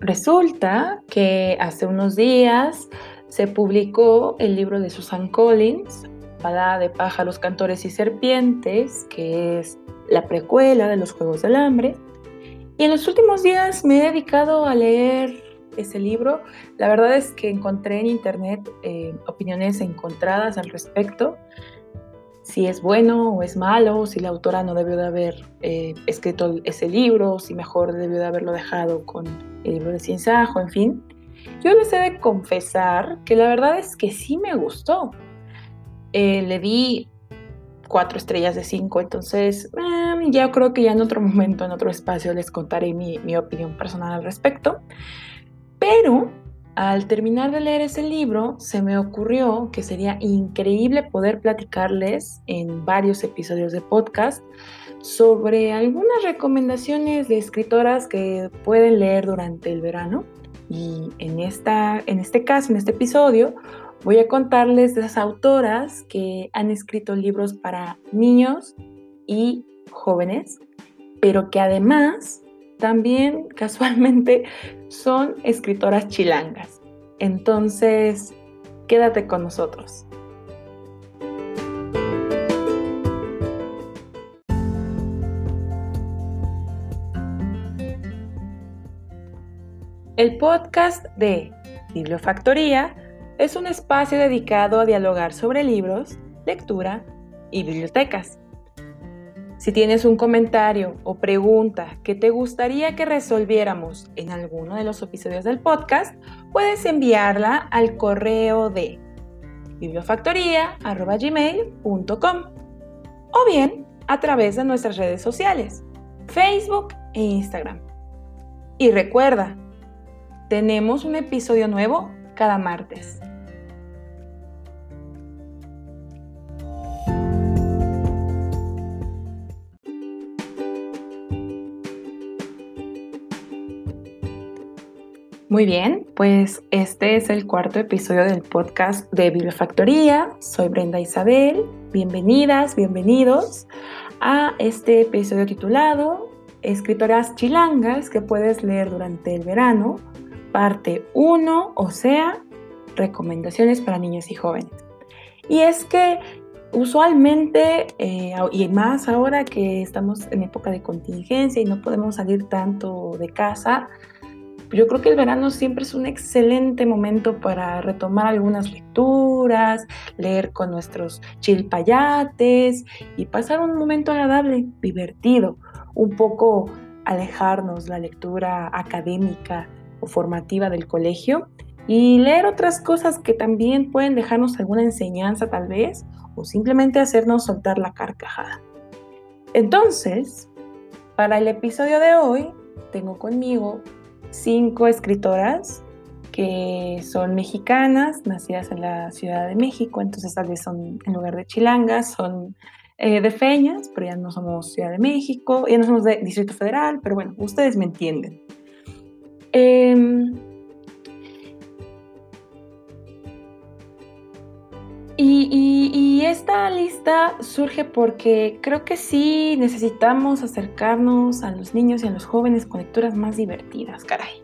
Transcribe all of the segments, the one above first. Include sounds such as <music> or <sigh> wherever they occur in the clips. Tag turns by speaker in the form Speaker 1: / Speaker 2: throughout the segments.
Speaker 1: resulta que hace unos días se publicó el libro de Susan Collins, Balada de pájaros, cantores y serpientes, que es la precuela de los Juegos del Hambre. Y en los últimos días me he dedicado a leer ese libro. La verdad es que encontré en internet eh, opiniones encontradas al respecto si es bueno o es malo, si la autora no debió de haber eh, escrito ese libro, si mejor debió de haberlo dejado con el libro de Cienzajo, en fin. Yo les he de confesar que la verdad es que sí me gustó. Eh, le di cuatro estrellas de cinco, entonces em, ya creo que ya en otro momento, en otro espacio, les contaré mi, mi opinión personal al respecto. Pero al terminar de leer ese libro, se me ocurrió que sería increíble poder platicarles en varios episodios de podcast sobre algunas recomendaciones de escritoras que pueden leer durante el verano. Y en, esta, en este caso, en este episodio, voy a contarles de esas autoras que han escrito libros para niños y jóvenes, pero que además también <laughs> casualmente son escritoras chilangas. Entonces, quédate con nosotros. El podcast de Bibliofactoría es un espacio dedicado a dialogar sobre libros, lectura y bibliotecas. Si tienes un comentario o pregunta que te gustaría que resolviéramos en alguno de los episodios del podcast, puedes enviarla al correo de bibliofactoría.gmail.com o bien a través de nuestras redes sociales, Facebook e Instagram. Y recuerda, tenemos un episodio nuevo cada martes. Muy bien, pues este es el cuarto episodio del podcast de Bibliofactoría. Soy Brenda Isabel. Bienvenidas, bienvenidos a este episodio titulado Escritoras chilangas que puedes leer durante el verano, parte 1, o sea, recomendaciones para niños y jóvenes. Y es que usualmente, eh, y más ahora que estamos en época de contingencia y no podemos salir tanto de casa, yo creo que el verano siempre es un excelente momento para retomar algunas lecturas, leer con nuestros chilpayates y pasar un momento agradable, divertido, un poco alejarnos la lectura académica formativa del colegio y leer otras cosas que también pueden dejarnos alguna enseñanza tal vez o simplemente hacernos soltar la carcajada. Entonces, para el episodio de hoy, tengo conmigo cinco escritoras que son mexicanas, nacidas en la Ciudad de México, entonces tal vez son, en lugar de chilangas, son eh, de feñas, pero ya no somos Ciudad de México, ya no somos de Distrito Federal, pero bueno, ustedes me entienden. Em, y, esta lista surge porque creo que sí necesitamos acercarnos a los niños y a los jóvenes con lecturas más divertidas, caray.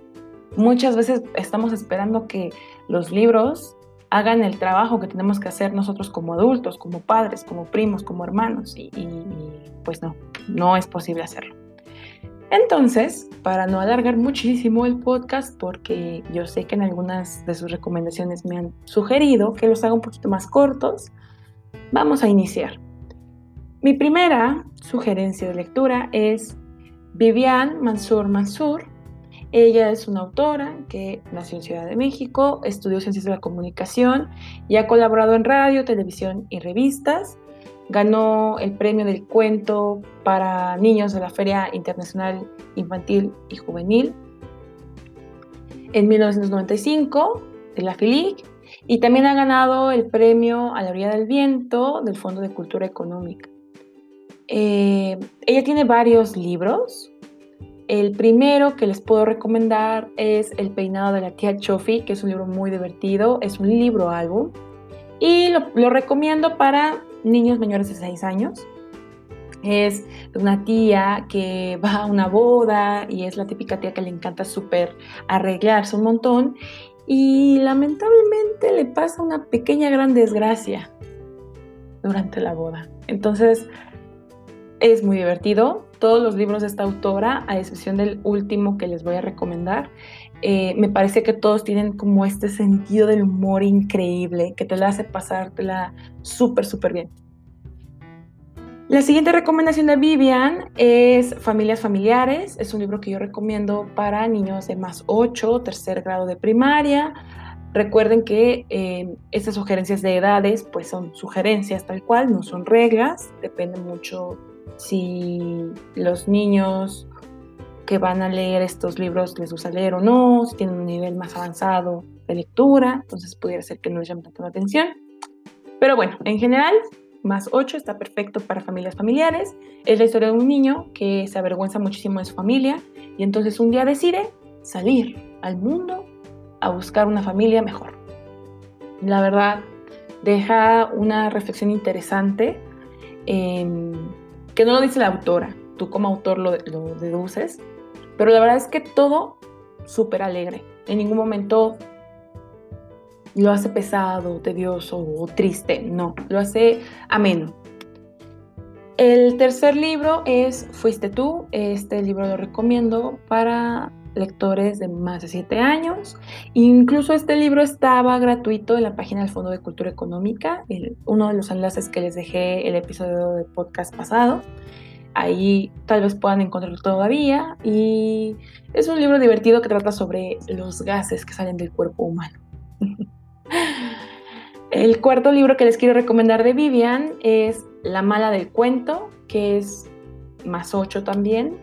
Speaker 1: Muchas veces estamos esperando que los libros hagan el trabajo que tenemos que hacer nosotros como adultos, como padres, como primos, como hermanos, y pues no, no es posible hacerlo. Entonces, para no alargar muchísimo el podcast, porque yo sé que en algunas de sus recomendaciones me han sugerido que los haga un poquito más cortos, vamos a iniciar. Mi primera sugerencia de lectura es Vivian Mansur Mansur. Ella es una autora que nació en Ciudad de México, estudió ciencias de la comunicación y ha colaborado en radio, televisión y revistas. Ganó el premio del cuento para niños de la Feria Internacional Infantil y Juvenil en 1995 de la FILIC y también ha ganado el premio a la orilla del viento del Fondo de Cultura Económica. Eh, ella tiene varios libros. El primero que les puedo recomendar es El peinado de la tía Chofi, que es un libro muy divertido, es un libro álbum y lo recomiendo para niños mayores de 6 años. Es una tía que <laughs> va a una boda y es la típica tía que le encanta súper arreglarse un montón y lamentablemente le pasa una pequeña gran desgracia durante la boda. Entonces es muy divertido. Todos los libros de esta autora, a excepción del último que les voy a recomendar, eh, me parece que todos tienen como este sentido del humor increíble que te hace pasártela súper, súper bien. La siguiente recomendación de Vivian es Familias Familiares. Es un libro que yo recomiendo para niños de más 8, tercer grado de primaria. Recuerden que eh, estas sugerencias de edades pues son sugerencias tal cual, no son reglas. Depende mucho si los niños que van a leer estos libros les gusta leer o no, si tienen un nivel más avanzado de lectura, entonces pudiera ser que no les llame tanto la atención. Pero bueno, en general más 8 está perfecto para familias familiares. Es la historia de un niño que se avergüenza muchísimo de su familia y entonces un día decide salir al mundo a buscar una familia mejor. La verdad, deja una reflexión interesante em, que no lo dice la autora, tú como autor lo, lo deduces, pero la verdad es que todo súper alegre. En ningún momento lo hace pesado, tedioso o triste, no, lo hace ameno. El tercer libro es Fuiste tú. Este libro lo recomiendo para lectores de más de 7 años. Incluso este libro estaba gratuito en la página del Fondo de Cultura Económica, uno de los enlaces que les dejé el episodio de podcast pasado. Ahí tal vez puedan encontrarlo todavía. Y es un libro divertido que trata sobre los gases que salen del cuerpo humano. <laughs> El cuarto libro que les quiero recomendar de Vivian es La mala del cuento, que es más 8 también,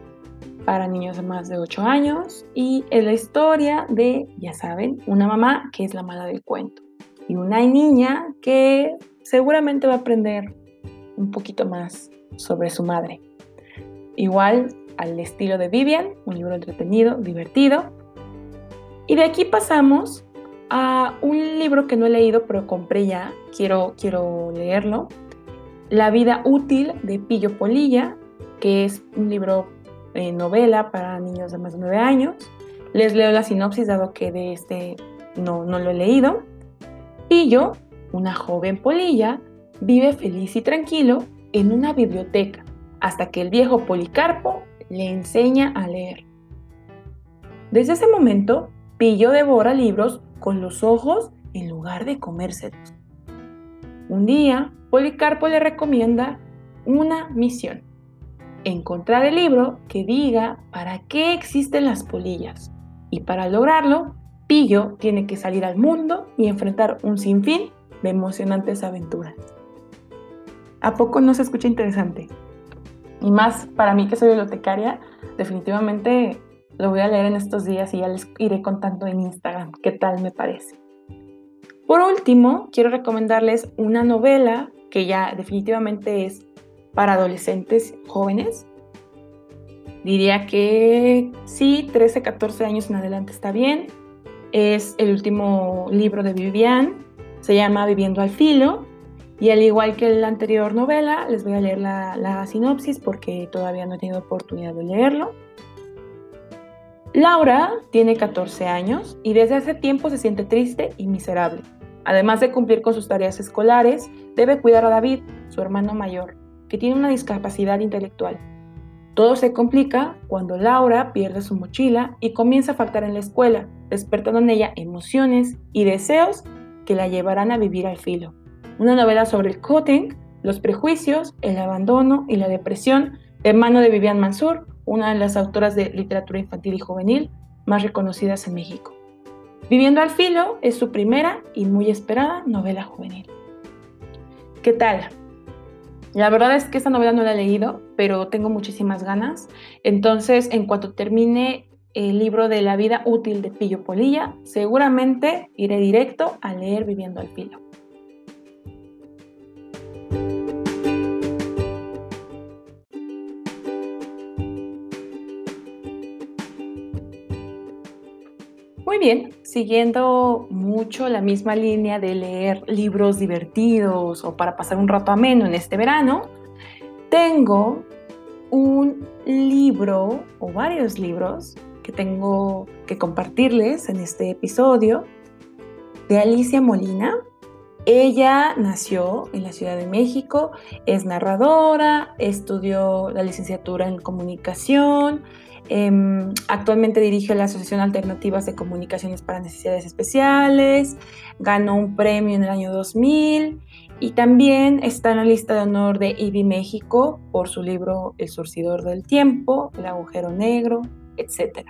Speaker 1: para niños de más de 8 años, y es la historia de, ya saben, una mamá que es la mala del cuento, y una niña que seguramente va a aprender un poquito más sobre su madre. Igual al estilo de Vivian, un libro entretenido, divertido. Y de aquí pasamos a un libro que no he leído, pero compré ya, quiero, quiero leerlo. La vida útil de Pillo Polilla, que es un libro eh, novela para niños de más de 9 años. Les leo la sinopsis, dado que de este no, no lo he leído. Pillo, una joven polilla, vive feliz y tranquilo en una biblioteca hasta que el viejo Policarpo le enseña a leer. Desde ese momento, Pillo devora libros con los ojos en lugar de comérselos. Un día, Policarpo le recomienda una misión. Encontrar el libro que diga para qué existen las polillas. Y para lograrlo, Pillo tiene que salir al mundo y enfrentar un sinfín de emocionantes aventuras. ¿A poco no se escucha interesante? Y más para mí que soy bibliotecaria, definitivamente lo voy a leer en estos días y ya les iré contando en Instagram qué tal me parece. Por último, quiero recomendarles una novela que ya definitivamente es para adolescentes jóvenes. Diría que sí, 13, 14 años en adelante está bien. Es el último libro de Vivian, se llama Viviendo al Filo. Y al igual que la anterior novela, les voy a leer la, la sinopsis porque todavía no he tenido oportunidad de leerlo. Laura tiene 14 años y desde hace tiempo se siente triste y miserable. Además de cumplir con sus tareas escolares, debe cuidar a David, su hermano mayor, que tiene una discapacidad intelectual. Todo se complica cuando Laura pierde su mochila y comienza a faltar en la escuela, despertando en ella emociones y deseos que la llevarán a vivir al filo. Una novela sobre el cutting, los prejuicios, el abandono y la depresión de mano de Vivian Mansur, una de las autoras de literatura infantil y juvenil más reconocidas en México. Viviendo al filo es su primera y muy esperada novela juvenil. ¿Qué tal? La verdad es que esta novela no la he leído, pero tengo muchísimas ganas. Entonces, en cuanto termine el libro de la vida útil de Pillo Polilla, seguramente iré directo a leer Viviendo al filo. Bien, siguiendo mucho la misma línea de leer libros divertidos o para pasar un rato ameno en este verano, tengo un libro o varios libros que tengo que compartirles en este episodio de Alicia Molina. Ella nació en la Ciudad de México, es narradora, estudió la licenciatura en comunicación, em, actualmente dirige la Asociación Alternativas de Comunicaciones para Necesidades Especiales, ganó un premio en el año 2000 y también está en la lista de honor de IBI México por su libro El surcidor del tiempo, El agujero negro, etc.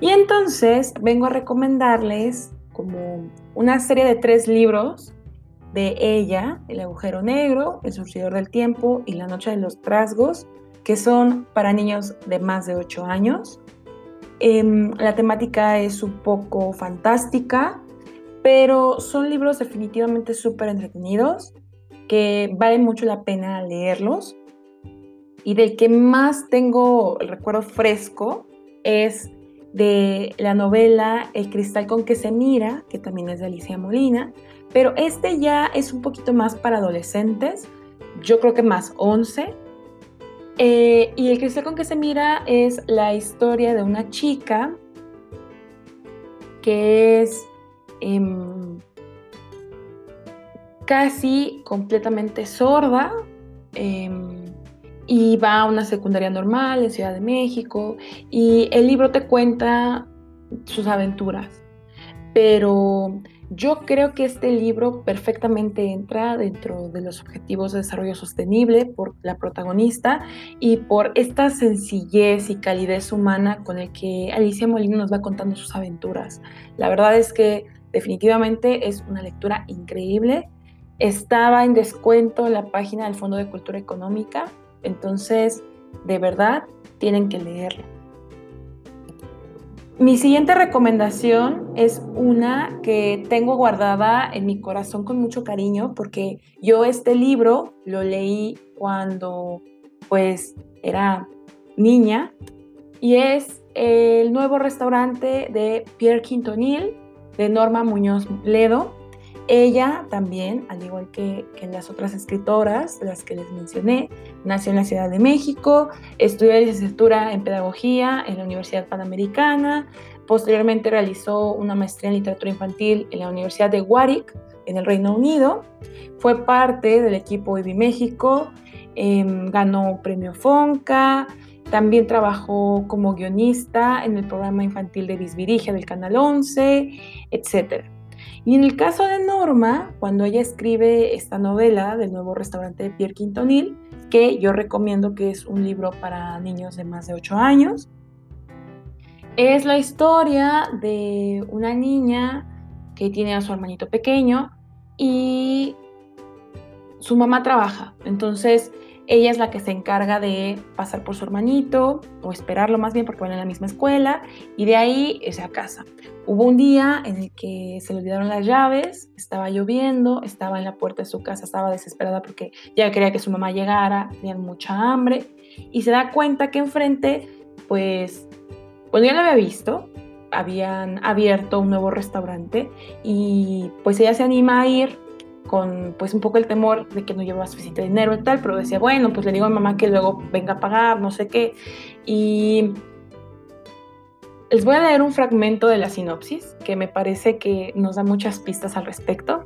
Speaker 1: Y entonces vengo a recomendarles como una serie de tres libros de ella, El agujero negro, El surcidor del tiempo y La noche de los trasgos, que son para niños de más de 8 años. Em, la temática es un poco fantástica, pero son libros definitivamente súper entretenidos, que vale mucho la pena leerlos. Y del que más tengo el recuerdo fresco es de la novela El cristal con que se mira, que también es de Alicia Molina, pero este ya es un poquito más para adolescentes, yo creo que más 11. Eh, y El cristal con que se mira es la historia de una chica que es em, casi completamente sorda. Em, y va a una secundaria normal en Ciudad de México y el libro te cuenta sus aventuras. Pero yo creo que este libro perfectamente entra dentro de los objetivos de desarrollo sostenible por la protagonista y por esta sencillez y calidez humana con el que Alicia Molina nos va contando sus aventuras. La verdad es que definitivamente es una lectura increíble. Estaba en descuento en la página del Fondo de Cultura Económica entonces, de verdad, tienen que leerlo. Mi siguiente recomendación es una que tengo guardada en mi corazón con mucho cariño porque yo este libro lo leí cuando pues era niña y es el nuevo restaurante de Pierre Quintonil de Norma Muñoz Ledo ella también, al igual que, las otras escritoras, las que les mencioné, nació en la Ciudad de México, estudió licenciatura en Pedagogía en la Universidad Panamericana, posteriormente realizó una maestría en Literatura Infantil en la Universidad de Warwick, en el Reino Unido, fue parte del equipo IBI México, em, ganó premio Fonca, también trabajó como guionista en el programa infantil de Visvirigia del Canal 11, etc. Y en el caso de Norma, cuando ella escribe esta novela del nuevo restaurante de Pierre Quintonil, que yo recomiendo que es un libro para niños de más de 8 años, es la historia de una niña que tiene a su hermanito pequeño y su mamá trabaja. Entonces ella es la que se encarga de pasar por su hermanito o esperarlo más bien porque van en la misma escuela y de ahí se a casa. Hubo un día en el que se le olvidaron las llaves, estaba lloviendo, estaba en la puerta de su casa, estaba desesperada porque ya quería que su mamá llegara, tenía mucha hambre y se da cuenta que enfrente, pues, cuando ya lo había visto, habían abierto un nuevo restaurante y pues ella se anima a ir con pues un poco el temor de que no llevaba suficiente dinero y tal, pero decía, bueno, pues le digo a mamá que luego venga a pagar, no sé qué. Y les voy a leer un fragmento de la sinopsis que me parece que nos da muchas pistas al respecto.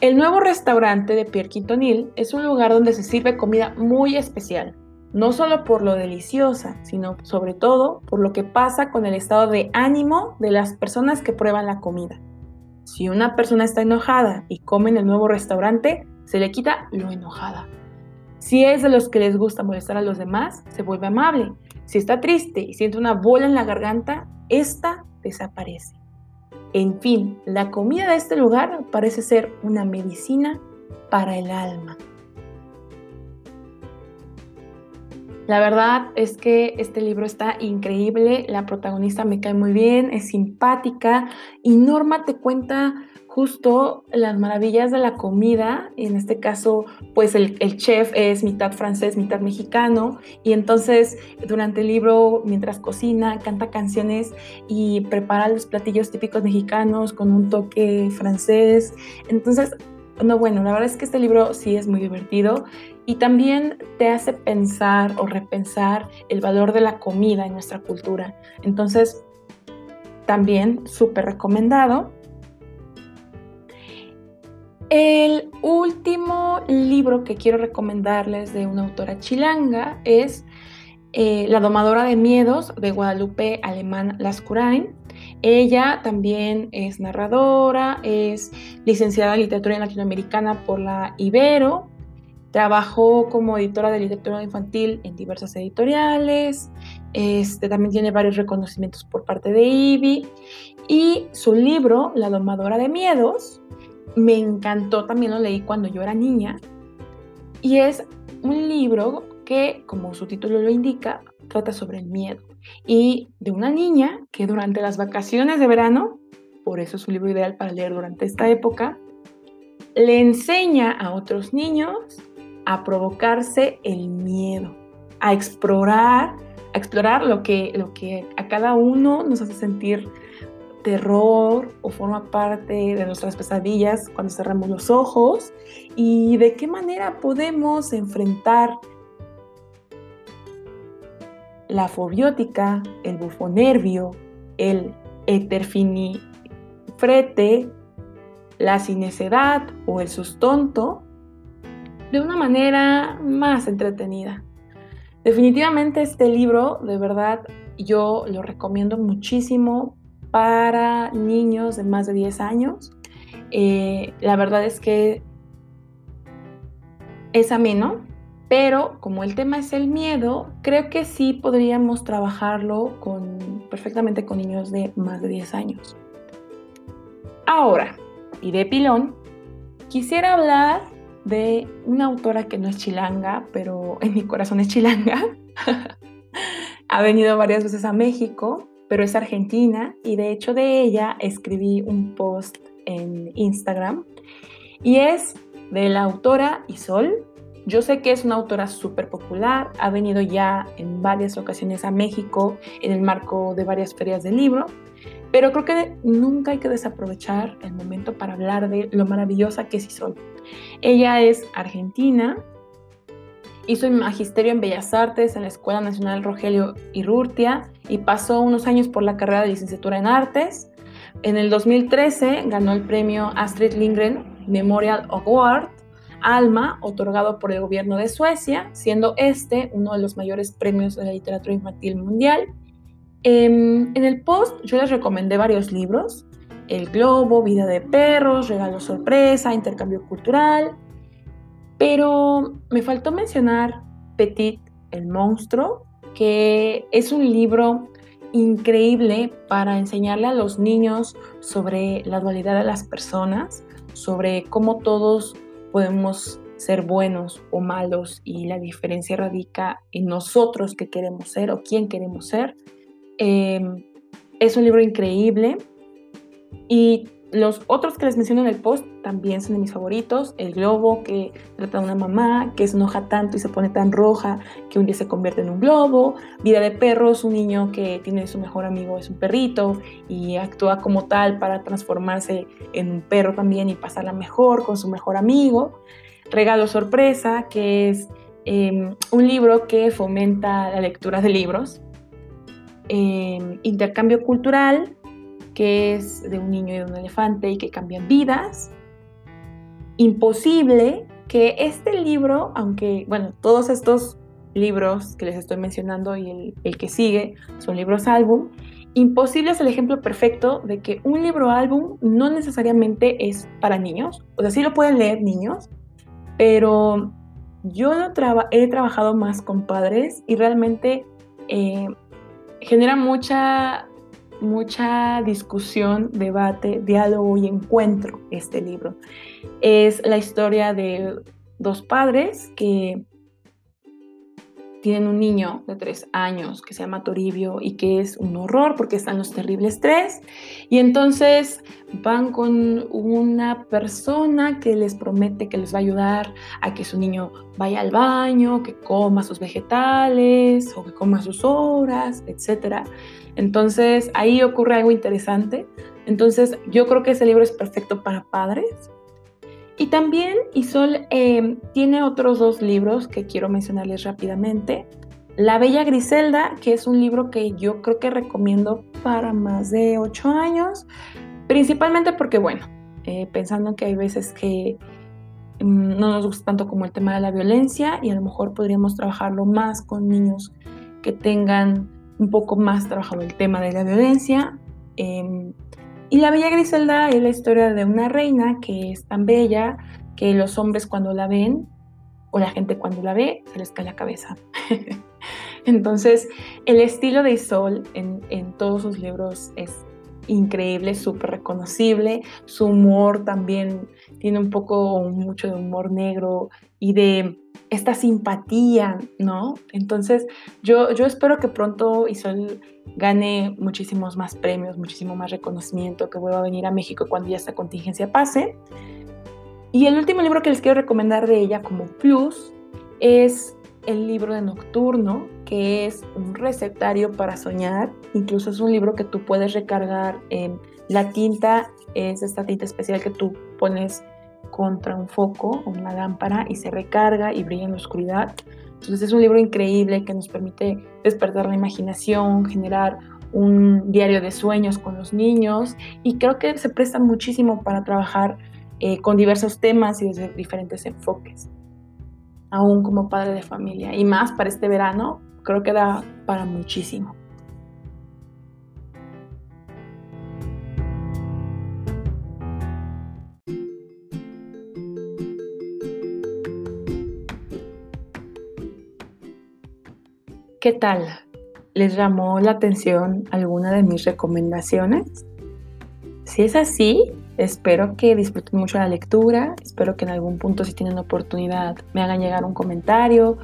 Speaker 1: El nuevo restaurante de Pierre Quintonil es un lugar donde se sirve comida muy especial, no solo por lo deliciosa, sino sobre todo por lo que pasa con el estado de ánimo de las personas que prueban la comida. Si una persona está enojada y come en el nuevo restaurante, se le quita lo enojada. Si es de los que les gusta molestar a los demás, se vuelve amable. Si está triste y siente una bola en la garganta, esta desaparece. En fin, la comida de este lugar parece ser una medicina para el alma. La verdad es que este libro está increíble, la protagonista me cae muy bien, es simpática y Norma te cuenta justo las maravillas de la comida. En este caso, pues el, chef es mitad francés, mitad mexicano y entonces durante el libro, mientras cocina, canta canciones y prepara los platillos típicos mexicanos con un toque francés. Entonces, no, bueno, la verdad es que este libro sí es muy divertido y también te hace pensar o repensar el valor de la comida en nuestra cultura. Entonces, también súper recomendado. El último libro que quiero recomendarles de una autora chilanga es eh, La domadora de miedos de Guadalupe Alemán Lascurain. Ella también es narradora, es licenciada en literatura latinoamericana por la Ibero, trabajó como editora de literatura infantil en diversas editoriales, este, también tiene varios reconocimientos por parte de IBI y su libro, La domadora de miedos, me encantó, también lo leí cuando yo era niña. Y es un libro que, como su título lo indica, trata sobre el miedo. Y de una niña que durante las vacaciones de verano, por eso es un libro ideal para leer durante esta época, le enseña a otros niños a provocarse el miedo, a explorar, a explorar lo que, lo que a cada uno nos hace sentir terror o forma parte de nuestras pesadillas cuando cerramos los ojos y de qué manera podemos enfrentar la fobiótica, el bufonervio, el eterfinifrete, la cinecedad o el sustonto de una manera más entretenida. Definitivamente este libro, de verdad, yo lo recomiendo muchísimo para niños de más de 10 años. Eh, la verdad es que es ameno, pero como el tema es el miedo, creo que sí podríamos trabajarlo con, perfectamente con niños de más de 10 años. Ahora, y de pilón, quisiera hablar de una autora que no es chilanga, pero en mi corazón es chilanga. <laughs> ha venido varias veces a México pero es argentina y de hecho de ella escribí un post en Instagram y es de la autora Isol. Yo sé que es una autora súper popular, ha venido ya en varias ocasiones a México en el marco de varias ferias del libro, pero creo que nunca hay que desaprovechar el momento para hablar de lo maravillosa que es Isol. Ella es argentina, Hizo magisterio en Bellas Artes en la Escuela Nacional Rogelio Irurtia y pasó unos años por la carrera de licenciatura en artes. En el 2013 ganó el premio Astrid Lindgren Memorial Award Alma, otorgado por el gobierno de Suecia, siendo este uno de los mayores premios de la literatura infantil mundial. Em, en el post yo les recomendé varios libros, El Globo, Vida de Perros, Regalo Sorpresa, Intercambio Cultural, pero me faltó mencionar Petit, el monstruo, que es un libro increíble para enseñarle a los niños sobre la dualidad de las personas, sobre cómo todos podemos ser buenos o malos y la diferencia radica en nosotros que queremos ser o quién queremos ser. Em, es un libro increíble y los otros que les menciono en el post también son de mis favoritos. El globo, que trata de una mamá que se enoja tanto y se pone tan roja que un día se convierte en un globo. Vida de perros, un niño que tiene su mejor amigo, es un perrito y actúa como tal para transformarse en un perro también y pasarla mejor con su mejor amigo. Regalo sorpresa, que es em, un libro que fomenta la lectura de libros. Em, intercambio cultural, que es de un niño y de un elefante y que cambian vidas. Imposible que este libro, aunque, bueno, todos estos libros que les estoy mencionando y el, que sigue son libros álbum, Imposible es el ejemplo perfecto de que un libro álbum no necesariamente es para niños, o sea, sí lo pueden leer niños, pero yo he trabajado más con padres y realmente eh, genera mucha mucha discusión, debate, diálogo y encuentro este libro. Es la historia de dos padres que tienen un niño de tres años que se llama Toribio y que es un horror porque están los terribles tres. Y entonces van con una persona que les promete que les va a ayudar a que su niño vaya al baño, que coma sus vegetales o que coma sus horas, etc. Entonces ahí ocurre algo interesante. Entonces yo creo que ese libro es perfecto para padres. Y también Isol eh, tiene otros dos libros que quiero mencionarles rápidamente. La Bella Griselda, que es un libro que yo creo que recomiendo para más de 8 años, principalmente porque, bueno, eh, pensando que hay veces que mm, no nos gusta tanto como el tema de la violencia y a lo mejor podríamos trabajarlo más con niños que tengan un poco más trabajado el tema de la violencia. Em, y la Bella Griselda es la historia de una reina que es tan bella que los hombres cuando la ven o la gente cuando la ve se les cae la cabeza. <laughs> Entonces, el estilo de Isol en, todos sus libros es increíble, súper reconocible. Su humor también tiene un poco, mucho de humor negro y de esta simpatía, ¿no? Entonces, yo, yo espero que pronto Isol gane muchísimos más premios, muchísimo más reconocimiento, que vuelva a venir a México cuando ya esta contingencia pase. Y el último libro que les quiero recomendar de ella como plus es el libro de Nocturno, que es un recetario para soñar. Incluso es un libro que tú puedes recargar. en la tinta es esta tinta especial que tú pones contra un foco o una lámpara y se recarga y brilla en la oscuridad. Entonces es un libro increíble que nos permite despertar la imaginación, generar un diario de sueños con los niños y creo que se presta muchísimo para trabajar eh, con diversos temas y desde diferentes enfoques, aún como padre de familia y más para este verano, creo que da para muchísimo. ¿Qué tal? ¿Les llamó la atención alguna de mis recomendaciones? Si es así, espero que disfruten mucho la lectura, espero que en algún punto si tienen oportunidad me hagan llegar un comentario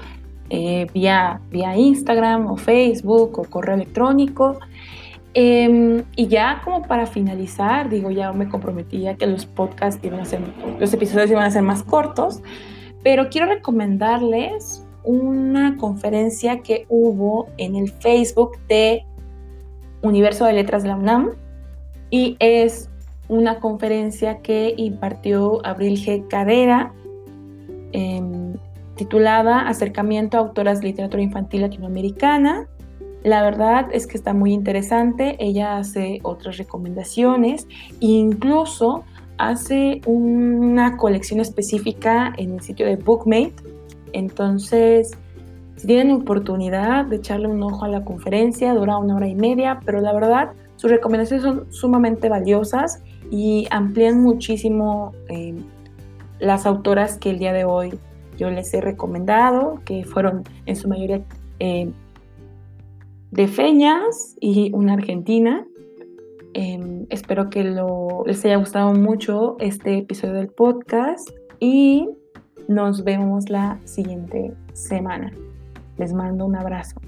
Speaker 1: eh, vía, vía Instagram o Facebook o correo electrónico. Em, y ya como para finalizar, digo, ya me comprometía que los podcasts iban a ser, los episodios iban a ser más cortos, pero quiero recomendarles una conferencia que hubo en el Facebook de Universo de Letras de la UNAM y es una conferencia que impartió Abril G. Cadera em, titulada Acercamiento a autoras de literatura infantil latinoamericana. La verdad es que está muy interesante, ella hace otras recomendaciones e incluso hace una colección específica en el sitio de Bookmate entonces, si tienen oportunidad de echarle un ojo a la conferencia, dura una hora y media, pero la verdad, sus recomendaciones son sumamente valiosas y amplían muchísimo eh, las autoras que el día de hoy yo les he recomendado, que fueron en su mayoría eh, de Feñas y una argentina. Em, espero que les haya gustado mucho este episodio del podcast y nos vemos la siguiente semana. Les mando un abrazo.